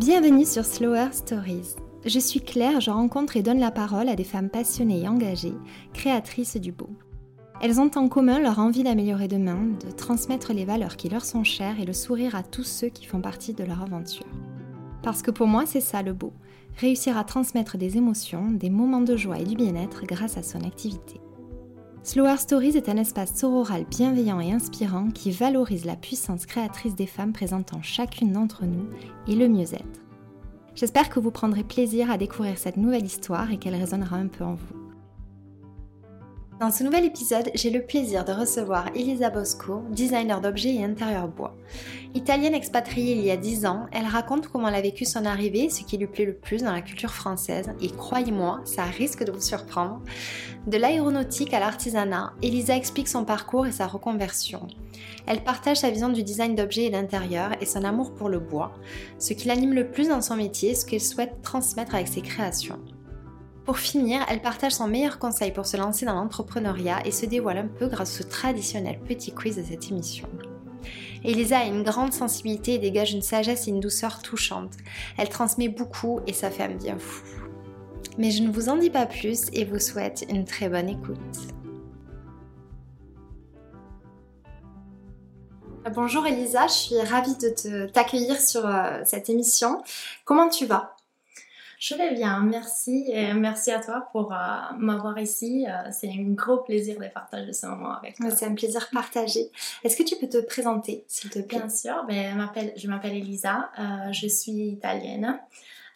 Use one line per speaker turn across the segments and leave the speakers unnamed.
Bienvenue sur Slower Stories. Je suis Claire, je rencontre et donne la parole à des femmes passionnées et engagées, créatrices du beau. Elles ont en commun leur envie d'améliorer demain, de transmettre les valeurs qui leur sont chères et le sourire à tous ceux qui font partie de leur aventure. Parce que pour moi, c'est ça le beau, réussir à transmettre des émotions, des moments de joie et du bien-être grâce à son activité. Slower Stories est un espace sororal bienveillant et inspirant qui valorise la puissance créatrice des femmes présentant chacune d'entre nous et le mieux-être. J'espère que vous prendrez plaisir à découvrir cette nouvelle histoire et qu'elle résonnera un peu en vous. Dans ce nouvel épisode, j'ai le plaisir de recevoir Elisa Bosco, designer d'objets et intérieur bois. Italienne expatriée il y a 10 ans, elle raconte comment elle a vécu son arrivée, ce qui lui plaît le plus dans la culture française, et croyez-moi, ça risque de vous surprendre. De l'aéronautique à l'artisanat, Elisa explique son parcours et sa reconversion. Elle partage sa vision du design d'objets et d'intérieur et son amour pour le bois, ce qui l'anime le plus dans son métier, ce qu'elle souhaite transmettre avec ses créations. Pour finir, elle partage son meilleur conseil pour se lancer dans l'entrepreneuriat et se dévoile un peu grâce au traditionnel petit quiz de cette émission. Elisa a une grande sensibilité et dégage une sagesse et une douceur touchantes. Elle transmet beaucoup et ça fait un bien fou. Mais je ne vous en dis pas plus et vous souhaite une très bonne écoute. Bonjour Elisa, je suis ravie de t'accueillir sur euh, cette émission. Comment tu vas?
Je vais bien, merci et merci à toi pour euh, m'avoir ici. Euh, c'est un gros plaisir de partager ce moment avec toi.
C'est un plaisir partagé. Est-ce que tu peux te présenter, s'il te plaît?
Bien sûr, ben, je m'appelle Elisa, euh, je suis italienne.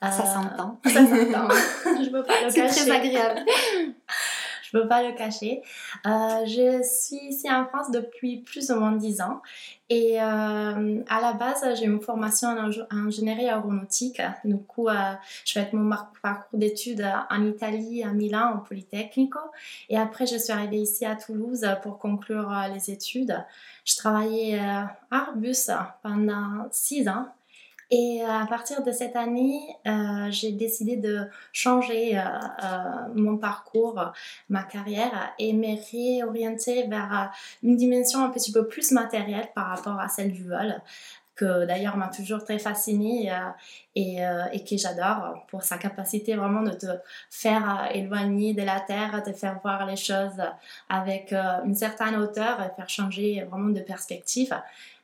ça s'entend.
Ça s'entend. je peux pas le.
C'est très agréable.
peux pas le cacher. je suis ici en France depuis plus ou moins 10 ans et euh, à la base, j'ai une formation en, ingénierie aéronautique. Du coup, euh, je fais mon parcours d'études en Italie, à Milan, au Polytechnico. Et après, je suis arrivée ici à Toulouse pour conclure euh, les études. Je travaillais à Arbus pendant six ans. Et euh, à partir de cette année, euh, j'ai décidé de changer euh, mon parcours, ma carrière et me réorienter vers une dimension un petit peu plus matérielle par rapport à celle du vol que d'ailleurs m'a toujours très fascinée et, que j'adore pour sa capacité vraiment de te faire éloigner de la terre, de faire voir les choses avec une certaine hauteur et faire changer vraiment de perspective.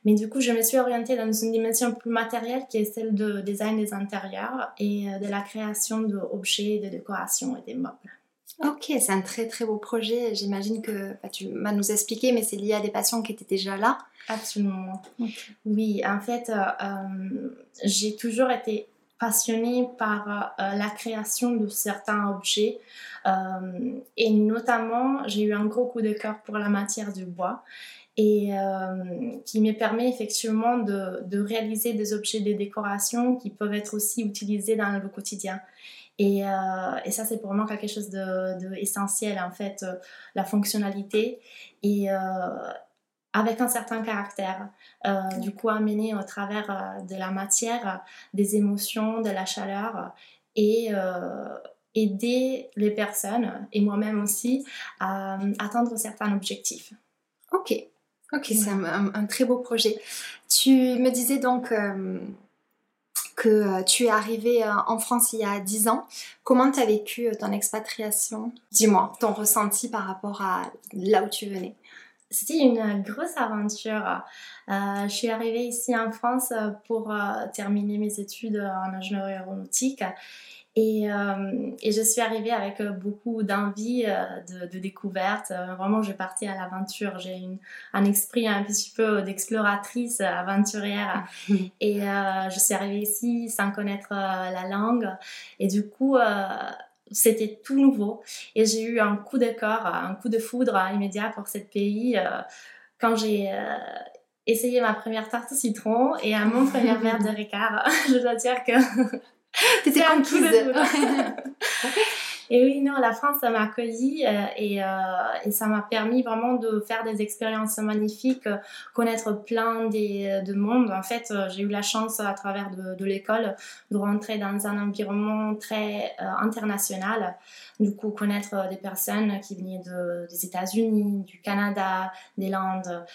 Mais du coup, je me suis orientée dans une dimension plus matérielle qui est celle de design des intérieurs et euh, de la création d'objets de décoration et des meubles.
Ok, c'est un très très beau projet. J'imagine que bah, tu vas nous expliquer, mais c'est lié à des passions qui étaient déjà là.
Absolument. Oui, en fait, euh, euh, j'ai toujours été passionnée par la création de certains objets. et notamment, j'ai eu un gros coup de cœur pour la matière du bois et euh, qui me permet effectivement de, de, réaliser des objets de décoration qui peuvent être aussi utilisés dans le quotidien. Et, euh, et ça, c'est pour moi quelque chose de, de essentiel, en fait, euh, la fonctionnalité et avec un certain caractère, du coup amené au travers de la matière, des émotions, de la chaleur et aider les personnes et moi-même aussi à atteindre certains objectifs.
Ok, Ok, c'est un, très beau projet. Tu me disais donc euh, que euh, tu es arrivée euh, en France il y a 10 ans. Comment tu as vécu ton expatriation? Dis-moi, ton ressenti par rapport à là où tu venais.
C'était une grosse aventure. je suis arrivée ici en France pour terminer mes études en ingénierie aéronautique et, euh, et, je suis arrivée avec euh, beaucoup d'envie euh, de, de, découverte. Vraiment, je partais à l'aventure. J'ai un esprit un petit peu d'exploratrice, aventurière. et je suis arrivée ici sans connaître la langue. Et du coup, c'était tout nouveau. Et j'ai eu un coup de cœur, un coup de foudre immédiat pour ce pays quand j'ai essayé ma première tarte au citron et à mon premier verre de Ricard. je dois dire que
T'étais conquise.
Et oui, non, la France, ça m'a accueilli euh, et, euh, et, ça m'a permis vraiment de faire des expériences magnifiques, connaître plein des, de monde. En fait, j'ai eu la chance à travers de, de l'école de rentrer dans un environnement très international. Du coup, connaître des personnes qui venaient de, des États-Unis, du Canada, des Landes.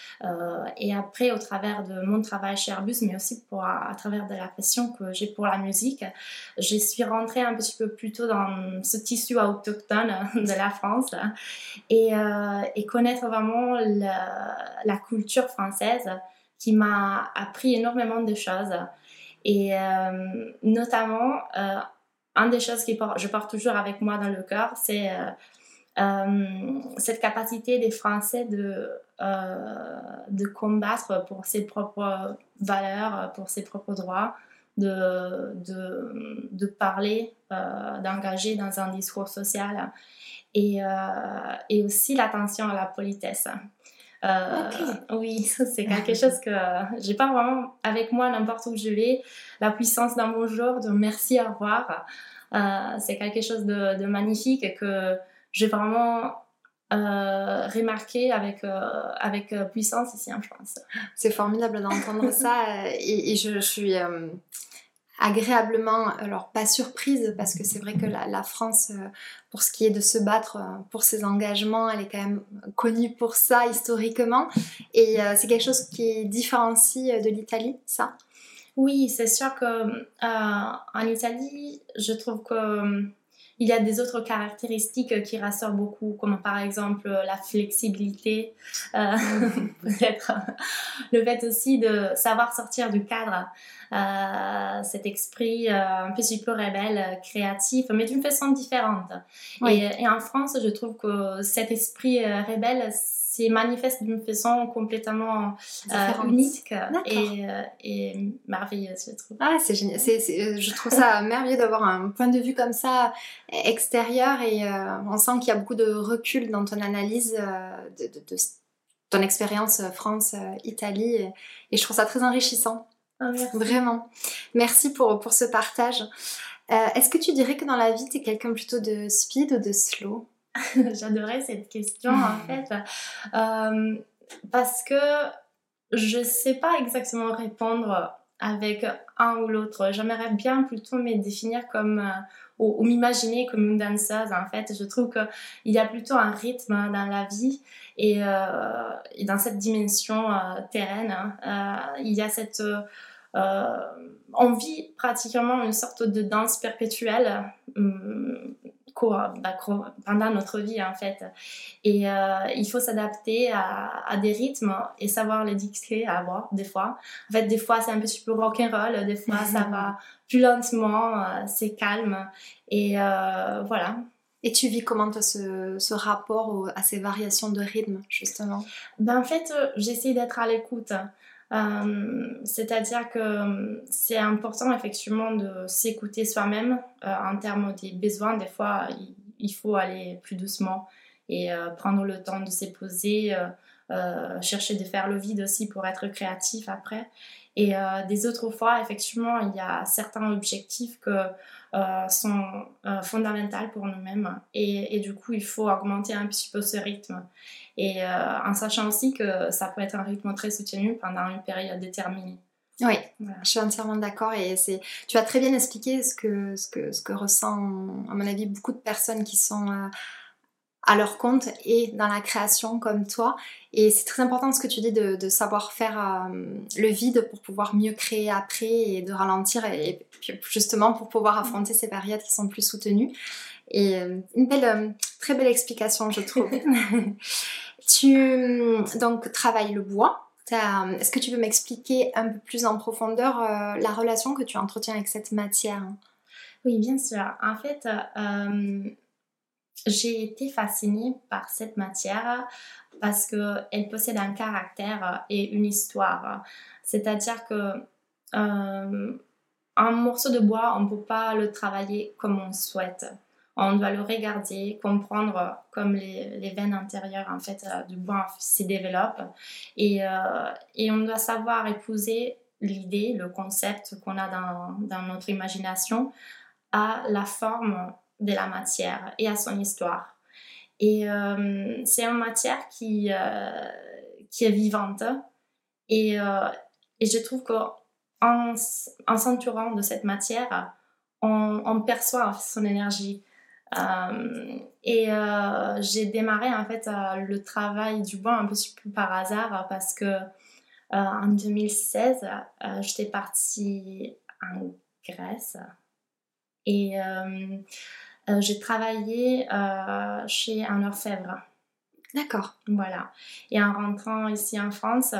et après, au travers de mon travail chez Airbus, mais aussi pour, à, travers de la passion que j'ai pour la musique, je suis rentrée un petit peu plus tôt dans ce tissu autochtone de la France et, euh, connaître vraiment la, culture française qui m'a appris énormément de choses. Et euh, notamment, euh, une des choses que je porte toujours avec moi dans le cœur, c'est cette capacité des Français de, de combattre pour ses propres valeurs, pour ses propres droits, de, de, parler, euh, d'engager dans un discours social et, euh, et aussi l'attention à la politesse. Euh, oui, c'est quelque chose que j'ai pas vraiment avec moi n'importe où je vais. La puissance d'un bonjour, de merci, au revoir, c'est quelque chose de, de magnifique que j'ai vraiment euh, remarqué avec, euh, avec euh, puissance ici en France.
C'est formidable d'entendre ça et, je, suis agréablement, alors pas surprise parce que c'est vrai que la, France, pour ce qui est de se battre pour ses engagements, elle est quand même connue pour ça historiquement. Et c'est quelque chose qui différencie de l'Italie, ça?
Oui, c'est sûr que en Italie, je trouve que il y a des autres caractéristiques qui rassurent beaucoup, comme par exemple la flexibilité, euh, peut-être le fait aussi de savoir sortir du cadre, euh, cet esprit euh, un petit peu rebelle, créatif, mais d'une façon différente. Et, et, en France, je trouve que cet esprit rebelle, c'est manifeste d'une façon complètement euh, unique et, euh, et, merveilleuse, je trouve.
Ah, c'est génial. Euh, je trouve ça merveilleux d'avoir un point de vue comme ça extérieur et on sent qu'il y a beaucoup de recul dans ton analyse de, de, ton expérience France-Italie et, je trouve ça très enrichissant.
Ah,
Vraiment. Merci pour, pour ce partage. Est-ce que tu dirais que dans la vie, tu es quelqu'un plutôt de speed ou de slow?
J'adorais cette question en fait euh, parce que je sais pas exactement répondre avec un ou l'autre. J'aimerais bien plutôt me définir comme euh, ou, m'imaginer comme une danseuse. En fait, je trouve qu'il y a plutôt un rythme dans la vie et, euh, dans cette dimension terraine, hein. il y a cette on vit pratiquement une sorte de danse perpétuelle hum, pendant notre vie en fait. Et euh, il faut s'adapter à, des rythmes et savoir les dicter, à avoir des fois. En fait, des fois c'est un petit peu rock'n'roll, des fois ça va plus lentement, euh, c'est calme. Et euh, voilà.
Et tu vis comment ce, ce rapport à ces variations de rythme justement?
Ben, En fait, j'essaie d'être à l'écoute. Euh, c'est-à-dire que euh, c'est important effectivement de s'écouter soi-même euh, en termes des besoins. Des fois, il, faut aller plus doucement et prendre le temps de se poser, chercher de faire le vide aussi pour être créatif après. Et des autres fois, effectivement, il y a certains objectifs que sont fondamentaux pour nous-mêmes. Et, et, du coup, il faut augmenter un petit peu ce rythme. Et euh, en sachant aussi que ça peut être un rythme très soutenu pendant une période déterminée.
Oui, je suis entièrement d'accord et c'est tu as très bien expliqué ce que ce que ce que ressent à mon avis beaucoup de personnes qui sont euh, à leur compte et dans la création comme toi. Et c'est très important ce que tu dis de, de savoir faire euh, le vide pour pouvoir mieux créer après et de ralentir et, justement pour pouvoir affronter ces périodes qui sont plus soutenues. Et une belle très belle explication je trouve. Tu donc travailles le bois. Est-ce que tu peux m'expliquer un peu plus en profondeur euh, la relation que tu entretiens avec cette matière?
Oui, bien sûr. En fait, euh, j'ai été fascinée par cette matière parce qu'elle possède un caractère et une histoire. C'est-à-dire que euh, un morceau de bois, on ne peut pas le travailler comme on souhaite on doit le regarder, comprendre comme les, veines intérieures en fait euh, du bois se développent et, euh, et on doit savoir épouser l'idée, le concept qu'on a dans, notre imagination à la forme de la matière et à son histoire. Et euh, c'est une matière qui, euh, qui est vivante. Et, euh, et je trouve qu'en en s'entourant de cette matière, on, on, perçoit son énergie. et j'ai démarré en fait le travail du bois un peu par hasard parce que en 2016, j'étais partie en Grèce et euh, j'ai travaillé euh, chez un orfèvre.
D'accord.
Voilà. Et en rentrant ici en France,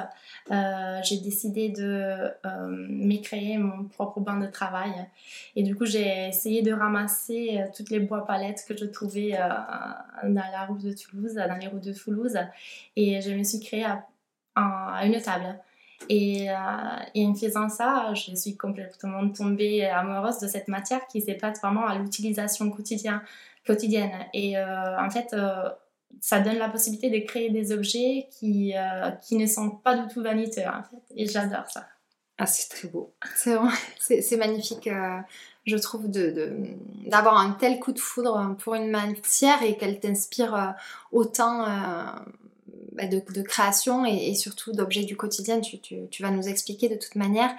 euh, j'ai décidé de me créer mon propre banc de travail. Et du coup, j'ai essayé de ramasser toutes les bois palettes que je trouvais dans la route de Toulouse, dans les routes de Toulouse. Et je me suis créée à une table. Et, euh, et, en faisant ça, je suis complètement tombée amoureuse de cette matière qui s'épate vraiment à l'utilisation quotidienne, quotidienne. Et euh, en fait, euh, ça donne la possibilité de créer des objets qui, qui ne sont pas du tout vaniteux, en fait. Et j'adore ça.
Ah, c'est très beau. C'est c'est magnifique, je trouve, d'avoir de, un tel coup de foudre pour une matière et qu'elle t'inspire autant de, création et, surtout d'objets du quotidien, tu, vas nous expliquer de toute manière.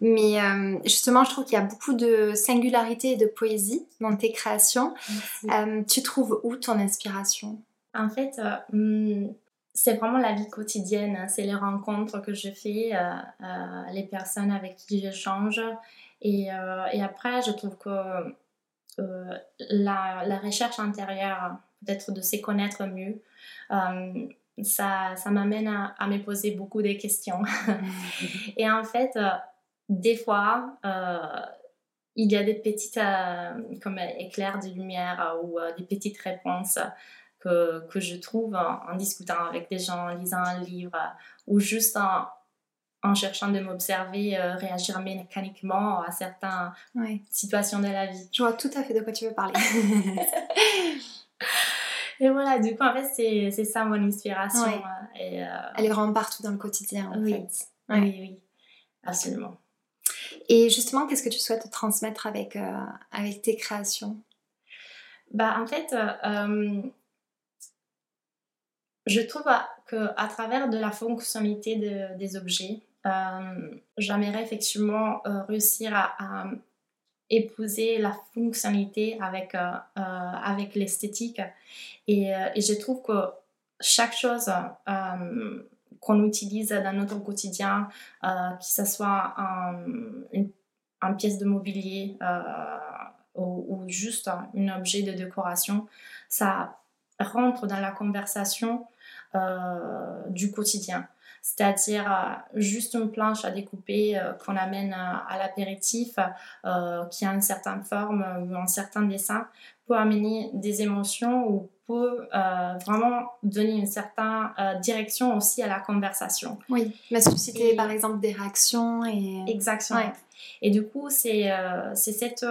Mais euh, justement, je trouve qu'il y a beaucoup de singularité et de poésie dans tes créations. Euh, tu trouves où ton inspiration?
En fait, euh, hmm, c'est vraiment la vie quotidienne, hein. c'est les rencontres que je fais, les personnes avec qui j'échange. Et, et après, je trouve que la, la, recherche intérieure, peut-être de se connaître mieux, ça, ça m'amène à, me poser beaucoup de questions. et en fait, euh, des fois, euh, il y a des petites euh, comme éclairs de lumière ou des petites réponses que, que je trouve en, discutant avec des gens, en lisant un livre ou juste en, en cherchant de m'observer, réagir mécaniquement à certaines situations de la vie.
Je vois tout à fait de quoi tu veux parler.
Et voilà, du coup, en fait, c'est ça mon inspiration. Euh, et, euh,
Elle est vraiment partout dans le quotidien, en
oui.
fait.
Oui, oui, absolument.
Et justement, qu'est-ce que tu souhaites transmettre avec, euh, avec tes créations?
Bah, En fait, je trouve qu'à travers de la fonctionnalité de, des objets, j'aimerais effectivement réussir à, épouser la fonctionnalité avec, euh, euh, avec l'esthétique. Et, euh, et, je trouve que chaque chose qu'on utilise dans notre quotidien, que ce soit une, pièce de mobilier ou, juste un objet de décoration, ça rentre dans la conversation du quotidien c'est-à-dire euh, juste une planche à découper euh, qu'on amène à, l'apéritif, euh, qui a une certaine forme ou un certain dessin, peut amener des émotions ou peut vraiment donner une certaine direction aussi à la conversation.
Oui, mais susciter par exemple des réactions et...
Exactement. Et du coup, c'est c'est cette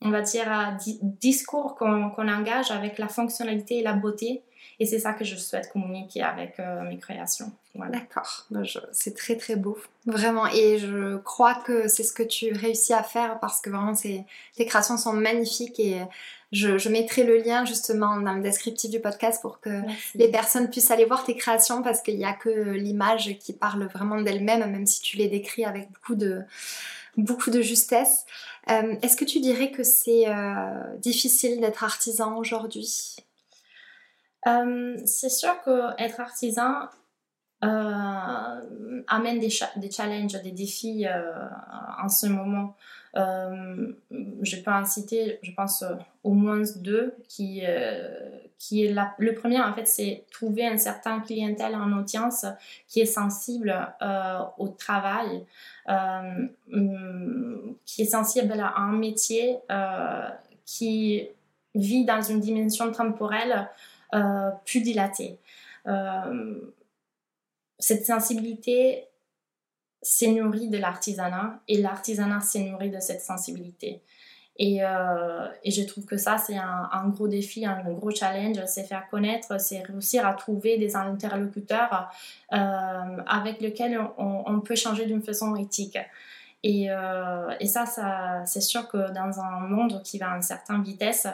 on va dire, discours qu'on engage avec la fonctionnalité et la beauté et c'est ça que je souhaite communiquer avec euh, mes créations.
D'accord, bah, c'est très très beau, vraiment. Et je crois que c'est ce que tu réussis à faire parce que vraiment tes créations sont magnifiques et je, mettrai le lien justement dans le descriptif du podcast pour que les personnes puissent aller voir tes créations parce qu'il n'y a que l'image qui parle vraiment d'elle-même, même si tu les décris avec beaucoup de, beaucoup de justesse. Euh, est-ce que tu dirais que c'est euh, difficile d'être artisan aujourd'hui?
Euh, c'est sûr qu'être artisan euh, amène des, des, challenges, des défis euh, en ce moment. je peux en citer, je pense, au moins deux, qui, qui est le premier, en fait, c'est trouver un certain clientèle en audience qui est sensible au travail, qui est sensible à un métier qui vit dans une dimension temporelle plus dilatée. Euh, cette sensibilité s'est nourrie de l'artisanat et l'artisanat s'est nourri de cette sensibilité. Et, euh, je trouve que ça, c'est un, gros défi, un, gros challenge, c'est faire connaître, c'est réussir à trouver des interlocuteurs avec lesquels on peut changer d'une façon éthique. Et, euh, et ça, ça c'est sûr que dans un monde qui va à une certaine vitesse,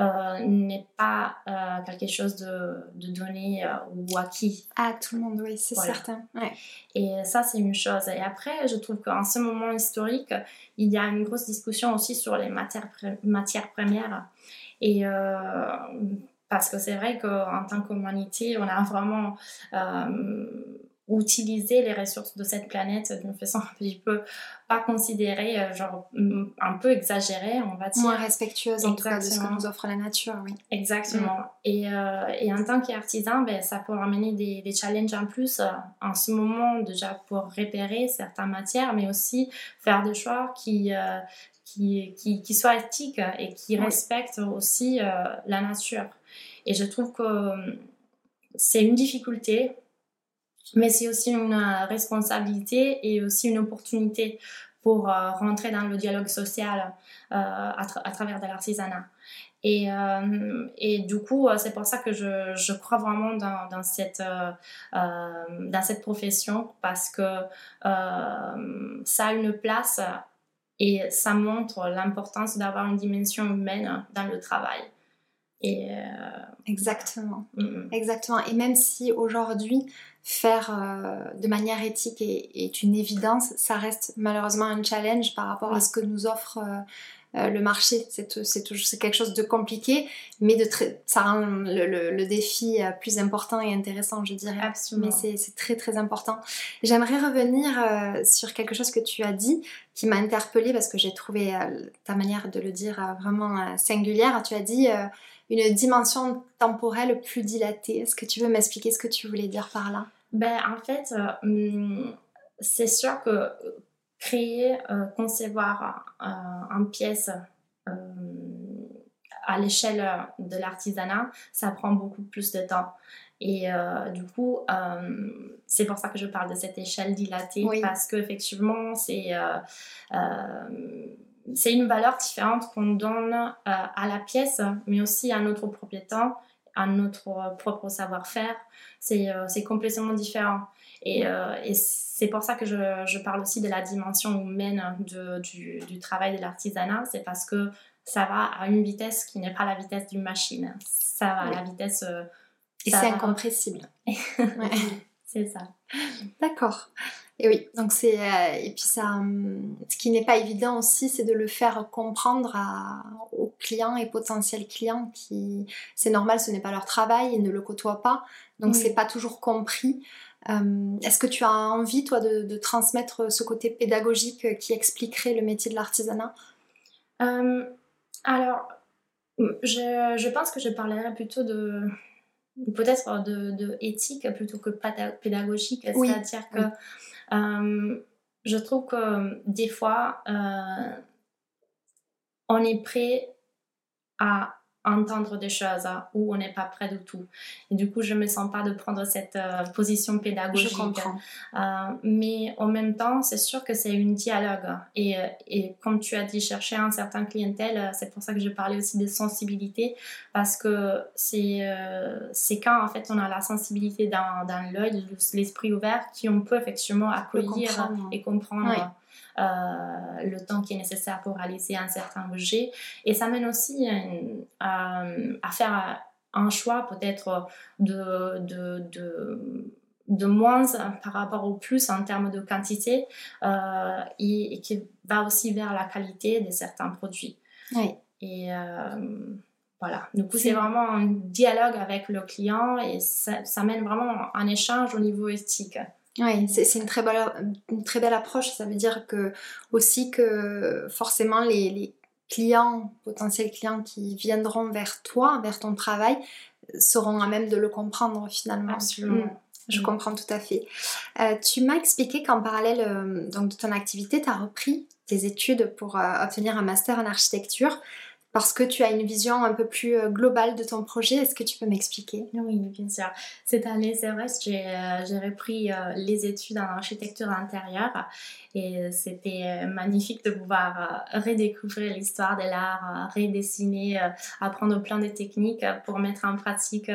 euh, n'est pas euh, quelque chose de, de donné ou acquis.
À tout le monde, oui, c'est certain. Ouais.
Et ça, c'est une chose. Et après, je trouve qu'en ce moment historique, il y a une grosse discussion aussi sur les matières, matières premières. Et parce que c'est vrai qu'en tant qu'humanité, on a vraiment utiliser les ressources de cette planète d'une façon un petit peu pas considérée, euh, genre mm, un peu exagérée, on va dire.
Moins respectueuse en tout cas de ce que nous offre la nature, oui.
Exactement. Mm. Et, euh, et, en tant qu'artisan, ben, ça peut amener des, des, challenges en plus euh, en ce moment déjà pour repérer certaines matières, mais aussi faire des choix qui, qui, qui, qui, soient éthiques et qui respectent aussi la nature. Et je trouve que c'est une difficulté mais c'est aussi une euh, responsabilité et aussi une opportunité pour euh, rentrer dans le dialogue social euh, à, travers de l'artisanat. Et, et, du coup, c'est pour ça que je, je crois vraiment dans, dans cette, dans cette profession parce que ça a une place et ça montre l'importance d'avoir une dimension humaine dans le travail. Et
Exactement. Exactement. Et même si aujourd'hui, faire euh, de manière éthique est, une évidence, ça reste malheureusement un challenge par rapport à ce que nous offre euh, euh, le marché. C'est quelque chose de compliqué, mais de ça rend le, défi plus important et intéressant, je dirais.
Absolument.
Mais c'est très très important. J'aimerais revenir sur quelque chose que tu as dit qui m'a interpellée parce que j'ai trouvé ta manière de le dire vraiment singulière. Tu as dit une dimension temporelle plus dilatée. Est-ce que tu veux m'expliquer ce que tu voulais dire par là?
Ben, En fait, euh, hum, c'est sûr que créer, euh, concevoir euh, une pièce à l'échelle de l'artisanat, ça prend beaucoup plus de temps. Et du coup, c'est pour ça que je parle de cette échelle dilatée, parce qu'effectivement, c'est c'est une valeur différente qu'on donne euh, à la pièce, mais aussi à notre propriétaire, à notre propre savoir-faire. C'est euh, complètement différent. Et, euh, et c'est pour ça que je, je, parle aussi de la dimension humaine de, du, du, travail de l'artisanat. C'est parce que ça va à une vitesse qui n'est pas la vitesse d'une machine. Ça va à la vitesse...
et c'est incompressible.
c'est ça.
D'accord. Et oui, donc c'est euh, et puis ça, hum, ce qui n'est pas évident aussi, c'est de le faire comprendre à, aux clients et potentiels clients qui, c'est normal, ce n'est pas leur travail, ils ne le côtoient pas, donc c'est pas toujours compris. Hum, est-ce que tu as envie, toi, de, transmettre ce côté pédagogique qui expliquerait le métier de l'artisanat?
Hum, Alors, je, je, pense que je parlerai plutôt de peut-être de, de, éthique plutôt que pédagogique, c'est-à-dire que euh, je trouve que des fois, euh, on est prêt à entendre des choses hein, où on n'est pas prêt du tout. Et du coup, je me sens pas de prendre cette euh, position pédagogique.
Je comprends.
Euh, mais en même temps, c'est sûr que c'est une dialogue. Et, euh, et, comme tu as dit, chercher un certain clientèle, c'est pour ça que je parlais aussi de sensibilité, parce que c'est c'est quand en fait on a la sensibilité dans, dans l'œil, l'esprit ouvert, qu'on peut effectivement accueillir et comprendre. Le temps qui est nécessaire pour réaliser un certain objet. Et ça mène aussi à, à faire un choix peut-être de, de, de, de, moins par rapport au plus en termes de quantité euh, et, qui va aussi vers la qualité de certains produits.
Oui.
Et euh, voilà, du coup c'est vraiment un dialogue avec le client et ça, ça mène vraiment un échange au niveau éthique.
Oui, c'est une très, belle, une très belle approche. Ça veut dire que aussi que forcément les, les clients, potentiels clients qui viendront vers toi, vers ton travail, seront à même de le comprendre finalement.
Absolument.
Mm. Je mm. comprends tout à fait. Euh, tu m'as expliqué qu'en parallèle euh, donc de ton activité, tu as repris tes études pour euh, obtenir un master en architecture parce que tu as une vision un peu plus euh, globale de ton projet. Est-ce que tu peux m'expliquer?
Oui, bien sûr. Cette année, c'est vrai, j'ai euh, repris euh, les études en architecture intérieure et c'était magnifique de pouvoir redécouvrir l'histoire de l'art, redessiner, apprendre plein de techniques pour mettre en pratique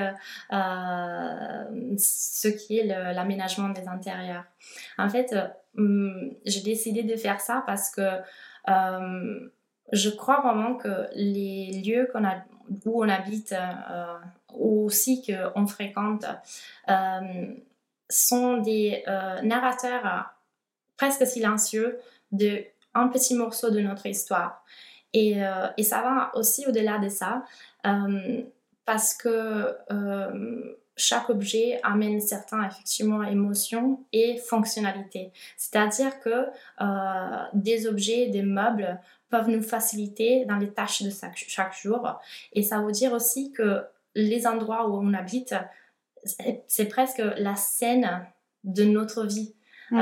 ce qui est l'aménagement des intérieurs. En fait, hum, j'ai décidé de faire ça parce que je crois vraiment que les lieux où on habite ou aussi qu'on fréquente sont des narrateurs presque silencieux de un petit morceau de notre histoire. Et, euh, ça va aussi au-delà de ça, euh, parce que euh, chaque objet amène certaines effectivement émotions et fonctionnalités. C'est-à-dire que des objets, des meubles peuvent nous faciliter dans les tâches de chaque, chaque jour. Et ça veut dire aussi que les endroits où on habite, c'est presque la scène de notre vie. Mm.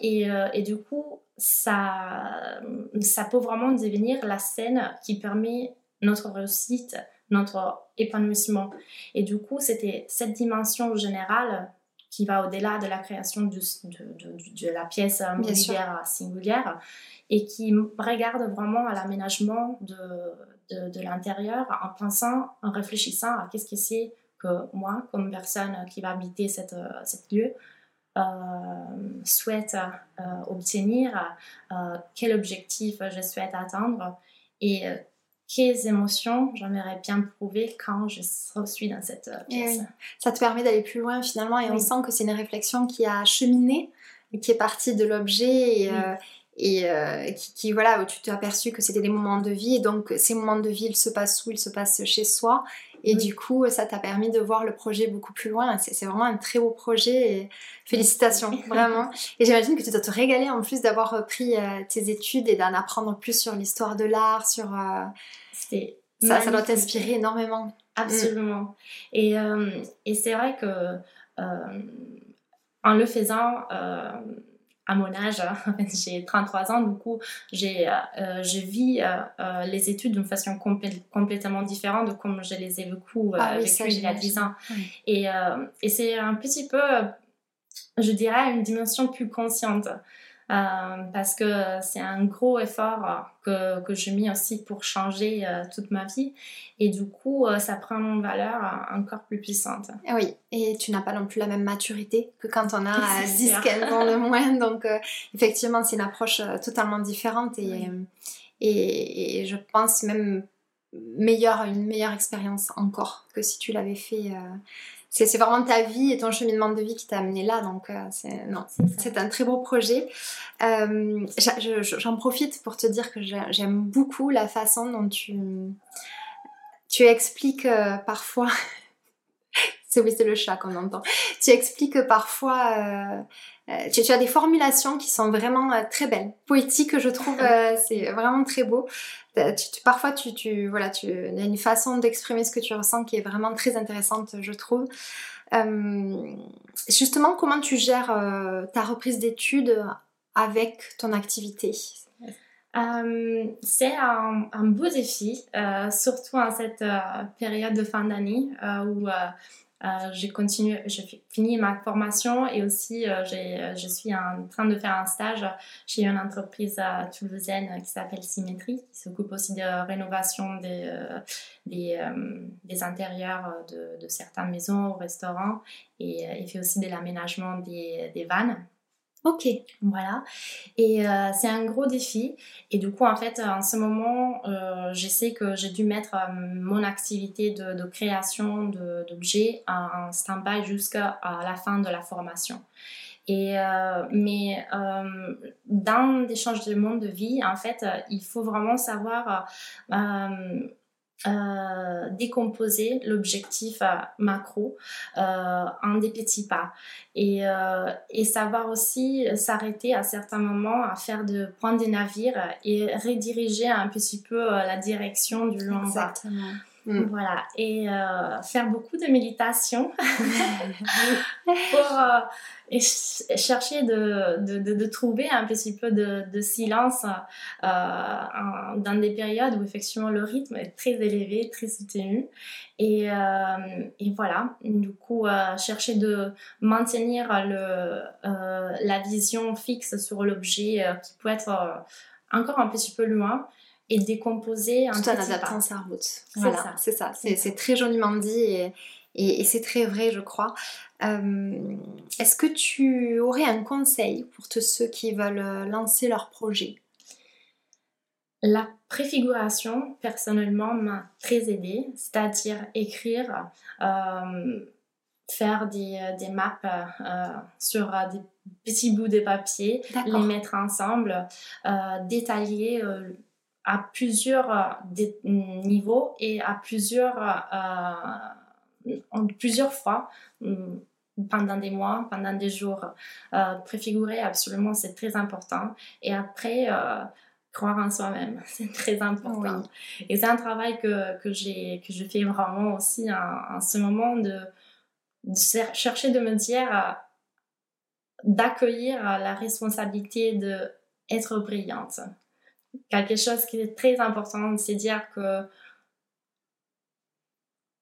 et, et, du coup, ça, ça peut vraiment devenir la scène qui permet notre réussite, notre épanouissement. Et du coup, c'était cette dimension générale qui va au-delà de la création de, de, la pièce mobilière singulière et qui regarde vraiment à l'aménagement de, de, l'intérieur en pensant, en réfléchissant à qu'est-ce que c'est que moi, comme personne qui va habiter cette, cette lieu, euh, souhaite euh, obtenir, euh, quel objectif je souhaite atteindre et quelles émotions j'aimerais bien prouver quand je suis dans cette eh pièce.
Ça te permet d'aller plus loin finalement et on sent que c'est une réflexion qui a cheminé, qui est partie de l'objet et, et qui, qui, voilà où tu t'es aperçu que c'était des moments de vie et donc ces moments de vie ils se passent où? Ils se passent chez soi et du coup, ça t'a permis de voir le projet beaucoup plus loin. C'est vraiment un très beau projet. Et félicitations, vraiment. Et j'imagine que tu dois te régaler en plus d'avoir repris euh, tes études et d'en apprendre plus sur l'histoire de l'art, sur. Euh, ça, ça doit t'inspirer énormément.
Absolument. Et, euh, et c'est vrai que en le faisant, à mon âge, j'ai 33 ans, du coup, j'ai, euh, je vis euh, euh, les études d'une façon complètement différente de comme je les ai vécues ah, il y a 10 ans. Et, et c'est un petit peu, je dirais, une dimension plus consciente. Euh, parce que c'est un gros effort que, que j'ai mis aussi pour changer euh, toute ma vie. Et du coup, euh, ça prend une valeur encore plus puissante.
Ah oui, et tu n'as pas non plus la même maturité que quand on a 10-15 ans de moins. Donc, effectivement, c'est une approche totalement différente et, et, et, je pense même meilleure, une meilleure expérience encore que si tu l'avais fait c'est vraiment ta vie et ton cheminement de vie qui t'a amené là. Donc, euh, c'est un très beau projet. Euh, j'en profite pour te dire que j'aime beaucoup la façon dont tu, tu expliques euh, parfois. c'est oui, c'est le chat qu'on entend. Tu expliques parfois. Tu, tu, as des formulations qui sont vraiment très belles, poétiques, je trouve. c'est vraiment très beau. Tu, parfois, tu, tu, voilà, tu as une façon d'exprimer ce que tu ressens qui est vraiment très intéressante, je trouve. Euh, justement, comment tu gères euh, ta reprise d'études avec ton activité?
Euh, c'est un, un, beau défi, surtout en cette période de fin d'année où euh, j'ai continué, j'ai fini ma formation et aussi euh, euh, je suis en train de faire un stage chez une entreprise toulousaine qui s'appelle Symétrie, qui s'occupe aussi de rénovation des, des, intérieurs de, de, certaines maisons restaurants et il fait aussi de l'aménagement des, des vannes.
Ok.
Voilà. Et euh, c'est un gros défi. Et du coup, en fait, en ce moment, euh, je sais que j'ai dû mettre euh, mon activité de, création d'objets en stand-by jusqu'à la fin de la formation. Et, mais dans l'échange de monde de vie, en fait, il faut vraiment savoir euh, décomposer l'objectif euh, macro euh, en des petits pas et, et savoir aussi s'arrêter à certains moments à faire de points des navires et rediriger un petit peu la direction du long Exactement. Mm. Voilà, et euh, faire beaucoup de méditation pour euh, chercher de, de, de, trouver un petit peu de, silence euh, dans des périodes où effectivement le rythme est très élevé, très soutenu. Et, et voilà, du coup, chercher de maintenir le, la vision fixe sur l'objet qui peut être encore un petit peu loin et décomposer un
Tout en adaptant sa route. Voilà, c'est ça. C'est très joliment dit et, Et, c'est très vrai, je crois. Euh, est-ce que tu aurais un conseil pour tous ceux qui veulent lancer leur projet?
La préfiguration, personnellement, m'a très aidée, c'est-à-dire écrire, euh, faire des, des maps sur des petits bouts de papier, les mettre ensemble, détailler à plusieurs euh, niveaux et à plusieurs, euh, plusieurs fois mm, pendant des mois, pendant des jours. Euh, préfigurer, absolument, c'est très important. Et après, croire en soi-même, c'est très important. Et c'est un travail que, que, j'ai, que je fais vraiment aussi en, ce moment de, de, chercher de me dire, d'accueillir la responsabilité de être brillante quelque chose qui est très important, c'est dire que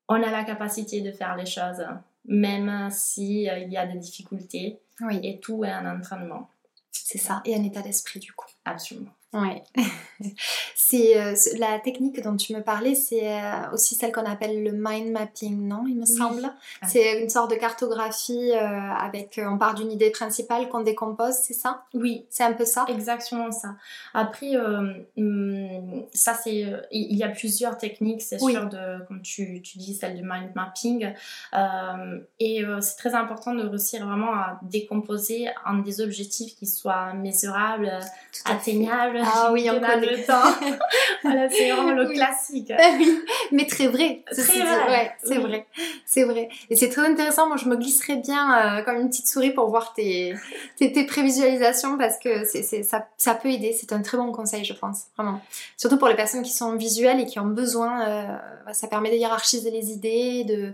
on a la capacité de faire les choses, même s'il euh, il y a des difficultés. Oui. Et tout est un entraînement.
C'est ça, et un état d'esprit du coup.
Absolument.
Ouais. c'est euh, la technique dont tu me parlais, c'est euh, aussi celle qu'on appelle le mind mapping, non Il me semble. Ah. C'est une sorte de cartographie euh, avec on part d'une idée principale qu'on décompose, c'est ça?
Oui,
c'est un peu ça?
Exactement ça. Après, hum, ça c'est il y a plusieurs techniques, c'est sûr de comme tu, tu, dis celle du mind mapping, et c'est très important de réussir vraiment à décomposer en des objectifs qui soient mesurables, atteignables
ah oui, on connaît.
le temps. voilà, c'est vraiment le classique.
oui, mais très vrai. Très vrai. Ouais, c'est vrai. C'est vrai. Et c'est très intéressant. Moi, je me glisserais bien euh, comme une petite souris pour voir tes, tes, tes prévisualisations parce que c'est, ça, ça peut aider. C'est un très bon conseil, je pense. Vraiment. Surtout pour les personnes qui sont visuelles et qui ont besoin. Euh, ça permet de hiérarchiser les idées, de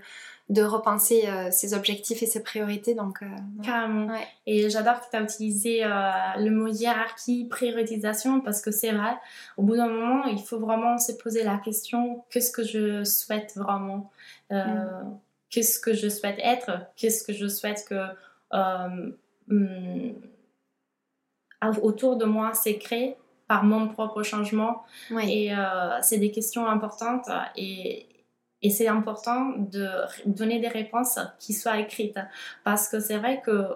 de repenser euh, ses objectifs et ses priorités. Donc, euh,
Carrément. Et j'adore que tu as utilisé euh, le mot hiérarchie, prioritisation, parce que c'est vrai, au bout d'un moment, il faut vraiment se poser la question qu'est-ce que je souhaite vraiment mm. Qu'est-ce que je souhaite être Qu'est-ce que je souhaite que mm, autour de moi c'est créé par mon propre changement Et c'est des questions importantes et, et c'est important de donner des réponses qui soient écrites parce que c'est vrai que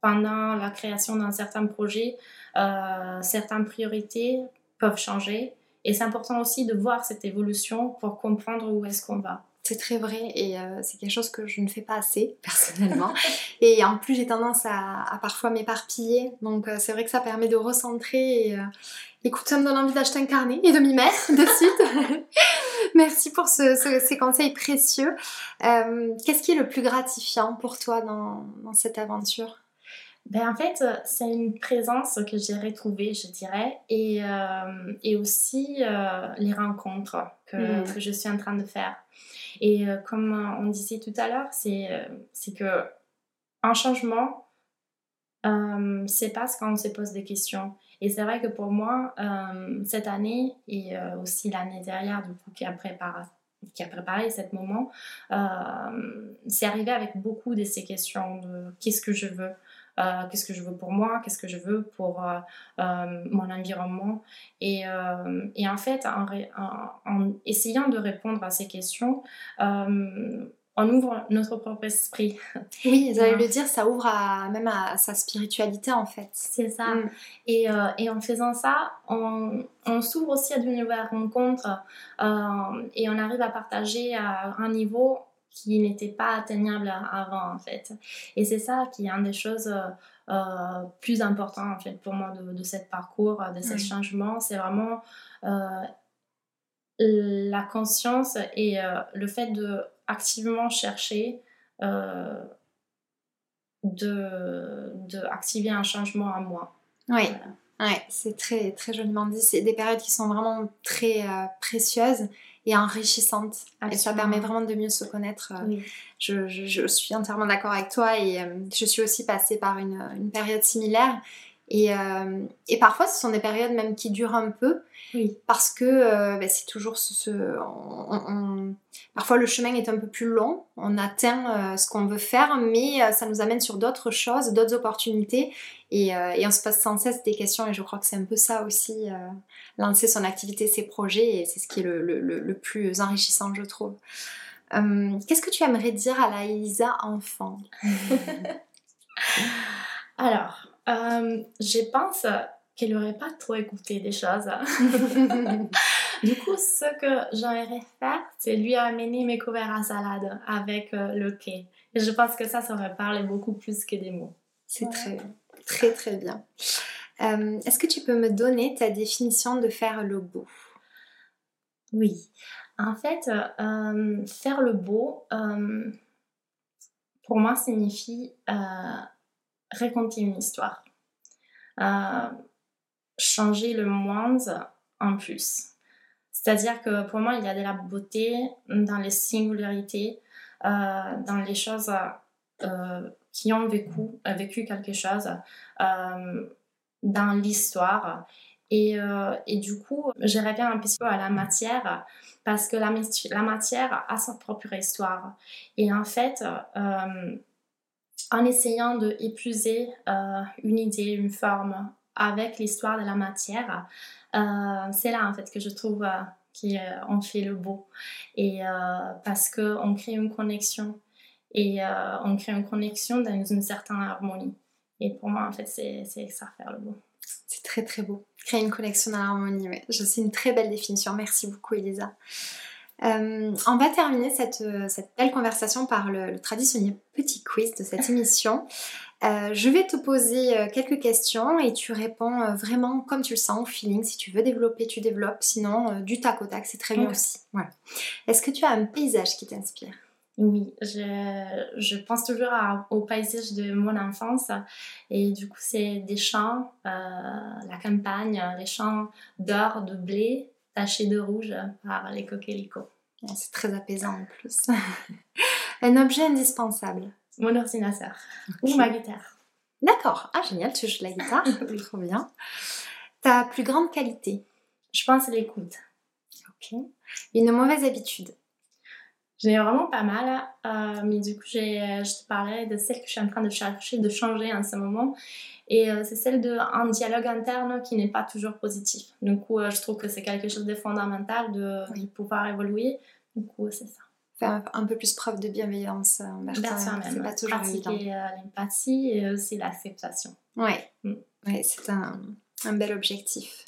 pendant la création d'un certain projet, euh, certaines priorités peuvent changer et c'est important aussi de voir cette évolution pour comprendre où est-ce qu'on va.
C'est très vrai et euh, c'est quelque chose que je ne fais pas assez personnellement. et en plus, j'ai tendance à, parfois m'éparpiller. Donc, euh, c'est vrai que ça permet de recentrer. Et, euh, écoute, ça me donne envie d'acheter un carnet et de m'y mettre de suite. Merci pour ces conseils précieux. Qu'est-ce qui est le plus gratifiant pour toi dans, dans cette aventure?
Ben, en fait, c'est une présence que j'ai retrouvée, je dirais, et, et aussi les rencontres que, hmm. que, je suis en train de faire. Et euh, comme on disait tout à l'heure, c'est euh, c'est que un changement, euh, c'est parce qu'on se pose des questions. Et c'est vrai que pour moi, cette année et aussi l'année derrière, du coup, qui a préparé, qui a préparé cet moment, c'est arrivé avec beaucoup de ces questions de qu'est-ce que je veux, euh, qu'est-ce que je veux pour moi, qu'est-ce que je veux pour euh, euh, mon environnement. Et, en fait, en, essayant de répondre à ces questions, on ouvre notre propre esprit.
Oui, vous allez le dire, ça ouvre à, même à sa spiritualité en fait.
C'est ça. Mm. Et, et, en faisant ça, on, on s'ouvre aussi à de nouvelles rencontres et on arrive à partager à un niveau qui n'était pas atteignable avant en fait. Et c'est ça qui est une des choses euh, euh, plus importantes en fait pour moi de, de ce parcours, de ce changement. C'est vraiment euh, la conscience et le fait de activement chercher de, de activer un changement à moi.
Oui. Ouais, c'est très, très joliment dit. C'est des périodes qui sont vraiment très précieuses et enrichissante. Et ça permet vraiment de mieux se connaître. Euh, je, je, suis entièrement d'accord avec toi et euh, je suis aussi passée par une, une période similaire. Et, euh, et, parfois, ce sont des périodes même qui durent un peu, oui. parce que ben, c'est toujours ce... on, parfois, le chemin est un peu plus long, on atteint ce qu'on veut faire, mais ça nous amène sur d'autres choses, d'autres opportunités, et, et, on se pose sans cesse des questions, et je crois que c'est un peu ça aussi lancer son activité, ses projets, et c'est ce qui est le, le, le, plus enrichissant, je trouve. Qu'est-ce que tu aimerais dire à la Elisa enfant?
Alors, je pense qu'elle n'aurait pas trop écouté des choses. du coup, ce que j'aimerais faire, c'est lui amener mes couverts à salade avec le quai. Et je pense que ça, ça aurait parlé beaucoup plus que des mots.
C'est très, très, très bien. Euh, est-ce que tu peux me donner ta définition de faire le beau?
Oui. En fait, euh, faire le beau, euh, pour moi, signifie raconter une histoire. changer le moindre en plus. C'est-à-dire que pour moi, il y a de la beauté dans les singularités, dans les choses qui ont vécu, quelque chose dans l'histoire. Et, euh, et, du coup, je reviens un petit peu à la matière parce que la, matière a sa propre histoire. Et en fait, euh, en essayant d'épuiser euh, une idée, une forme avec l'histoire de la matière, c'est là en fait que je trouve qu'on fait le beau. Et parce qu'on crée une connexion et on crée une connexion dans une certaine harmonie. Et pour moi, en fait, c'est ça faire le beau.
C'est très très beau. Créer une collection dans l'harmonie, oui. C'est une très belle définition. Merci beaucoup, Elisa. Euh, on va terminer cette, cette, belle conversation par le, traditionnel petit quiz de cette émission. Euh, je vais te poser euh, quelques questions et tu réponds vraiment comme tu le sens, au feeling. Si tu veux développer, tu développes. Sinon, du tac au tac, c'est très bien aussi. Voilà. Est-ce que tu as un paysage qui t'inspire?
Oui, je, je, pense toujours au paysage de mon enfance et du coup c'est des champs, euh, la campagne, les champs d'or, de blé tachés de rouge par les coquelicots.
C'est très apaisant en plus. Un objet indispensable
Mon ordinateur ou ma guitare.
D'accord, ah génial, tu joues la guitare, trop bien. Ta plus grande qualité
Je pense l'écoute.
Ok. Une mauvaise habitude
J'en ai vraiment pas mal, euh, mais du coup, j'ai, je te parlais de celle que je suis en train de chercher, de changer en ce moment. Et euh, c'est celle d'un dialogue interne qui n'est pas toujours positif. Du coup, euh, je trouve que c'est quelque chose de fondamental de, pouvoir évoluer. Du coup, c'est ça.
Faire un peu plus preuve de bienveillance envers
soi-même. C'est pas toujours Pratiquer l'empathie et aussi l'acceptation.
Oui, mm. ouais, c'est un, un bel objectif.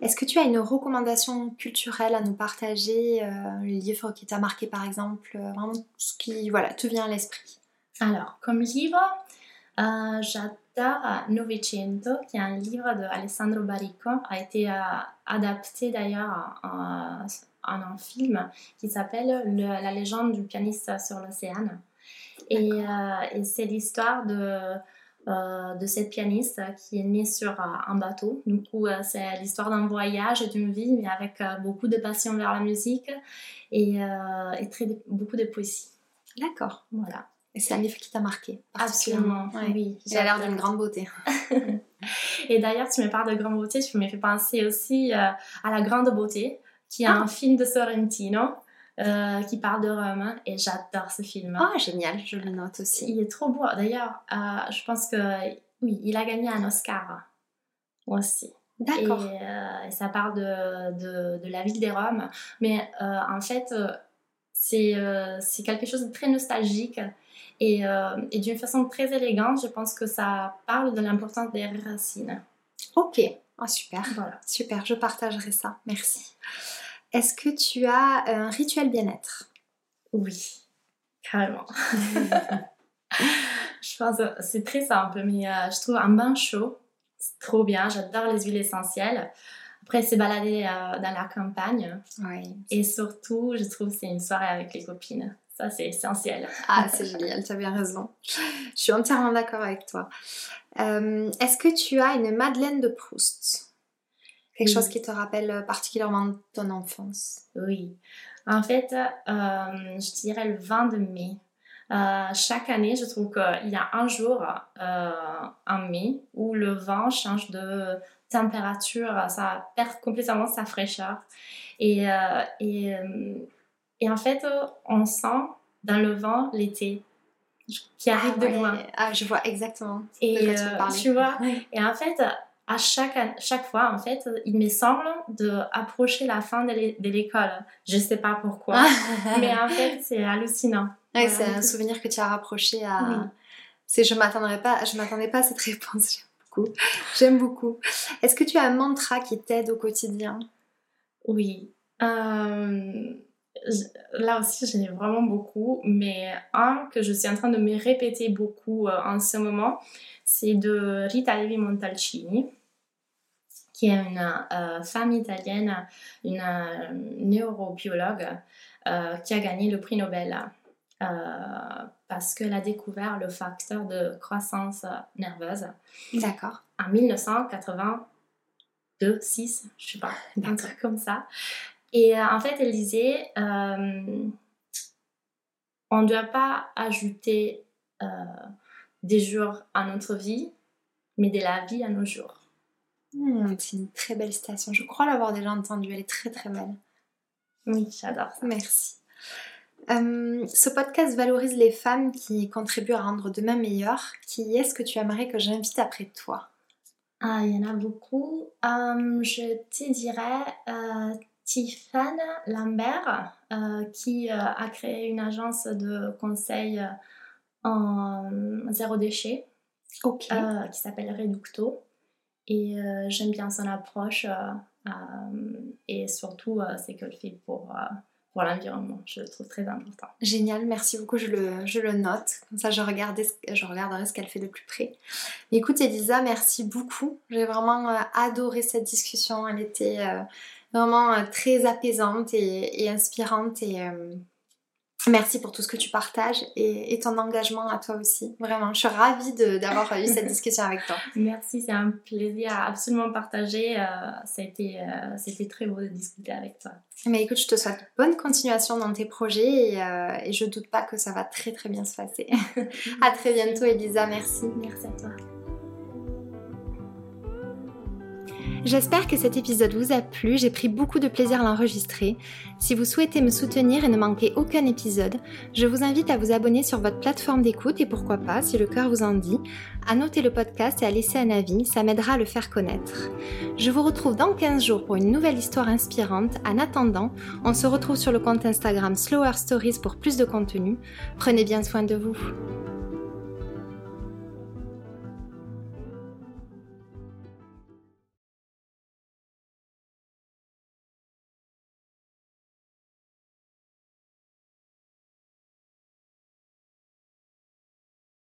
Est-ce que tu as une recommandation culturelle à nous partager, euh, un livre qui t'a marqué par exemple, euh, vraiment ce qui voilà, te vient à l'esprit?
Alors, comme livre, euh, j'adore Novecento, qui est un livre de Alessandro Baricco, a été adapté d'ailleurs en, un film qui s'appelle La légende du pianiste sur l'océan. et c'est l'histoire de euh, de cette pianiste qui est née sur euh, un bateau. Du coup, euh, c'est l'histoire d'un voyage et d'une vie, mais avec beaucoup de passion vers la musique et, très, beaucoup de poésie.
D'accord. Voilà. Et c'est un livre qui t'a marqué
Absolument, oui.
Il a l'air d'une grande beauté.
et d'ailleurs, tu me parles de grande beauté, tu me fais penser aussi à La Grande Beauté, qui est ah. un film de Sorrentino. Euh, qui parle de Rome et j'adore ce film.
Oh, génial, je le note aussi.
Il est trop beau. D'ailleurs, euh, je pense que oui, il a gagné un Oscar aussi.
D'accord.
Et, euh, ça parle de, de, de, la ville des Roms. Mais en fait, c'est c'est quelque chose de très nostalgique et, et d'une façon très élégante. Je pense que ça parle de l'importance des racines.
Ok, oh, super. Voilà. Super, je partagerai ça. Merci. Est-ce que tu as euh, un rituel bien-être?
Oui, carrément. je pense que c'est très simple, mais euh, je trouve un bain chaud, c'est trop bien. J'adore les huiles essentielles. Après, c'est balader euh, dans la campagne.
Oui.
Et surtout, je trouve que c'est une soirée avec les copines. Ça, c'est essentiel.
Ah, c'est génial, tu as bien raison. Je suis entièrement d'accord avec toi. Est-ce que tu as une Madeleine de Proust? Quelque chose qui te rappelle particulièrement ton enfance
Oui. En fait, euh, je dirais le 22 mai. Euh, chaque année, je trouve qu'il y a un jour euh, en mai où le vent change de température, ça perd complètement sa fraîcheur. Et, et, et en fait, on sent dans le vent l'été qui arrive de loin.
Ah, je vois exactement.
Et tu, tu vois, et en fait, à chaque, chaque fois, en fait, il me semble d'approcher la fin de l'école. Je ne sais pas pourquoi, mais en fait, c'est hallucinant.
C'est un souvenir que tu as rapproché à... C'est je m'attendrais pas, je m'attendais pas à cette réponse. J'aime beaucoup. J'aime beaucoup. Est-ce que tu as un mantra qui t'aide au quotidien?
Oui. Euh, là aussi, j'en ai vraiment beaucoup, mais un que je suis en train de me répéter beaucoup euh, en ce moment, c'est de Rita Levi Montalcini qui est une euh, femme italienne, une euh, neurobiologue euh, qui a gagné le prix Nobel parce qu'elle a découvert le facteur de croissance nerveuse.
D'accord.
En 1982, 6, je sais pas, un truc comme ça. Et en fait, elle disait, on ne doit pas ajouter des jours à notre vie, mais de la vie à nos jours.
Hmm, c'est une très belle citation. Je crois l'avoir déjà entendue. Elle est très très belle.
Oui, j'adore ça.
Merci. Euh, ce podcast valorise les femmes qui contribuent à rendre demain meilleur. Qui est-ce que tu aimerais que j'invite après toi?
Ah, Il y en a beaucoup. Euh, je te dirais euh, Tiffany Lambert, qui a créé une agence de conseil en zéro déchet qui s'appelle Reducto. Et euh, j'aime bien son approche euh, euh, et surtout ce qu'elle fait pour, pour l'environnement. Je le trouve très important.
Génial, merci beaucoup, je le, je le note. Comme ça, je, je regarderai ce qu'elle fait de plus près. Écoute, Elisa, merci beaucoup. J'ai vraiment adoré cette discussion. Elle était vraiment très apaisante et, et inspirante. Et Merci pour tout ce que tu partages et, ton engagement à toi aussi. Vraiment, je suis ravie d'avoir eu cette discussion avec toi.
Merci, c'est un plaisir à absolument partager. Euh, euh, C'était très beau de discuter avec toi.
Mais écoute, je te souhaite bonne continuation dans tes projets et, euh, et je doute pas que ça va très très bien se passer. à très bientôt, Elisa. Merci.
Merci à toi.
J'espère que cet épisode vous a plu, j'ai pris beaucoup de plaisir à l'enregistrer. Si vous souhaitez me soutenir et ne manquer aucun épisode, je vous invite à vous abonner sur votre plateforme d'écoute et pourquoi pas, si le cœur vous en dit, à noter le podcast et à laisser un avis, ça m'aidera à le faire connaître. Je vous retrouve dans 15 jours pour une nouvelle histoire inspirante. En attendant, on se retrouve sur le compte Instagram Slower Stories pour plus de contenu. Prenez bien soin de vous.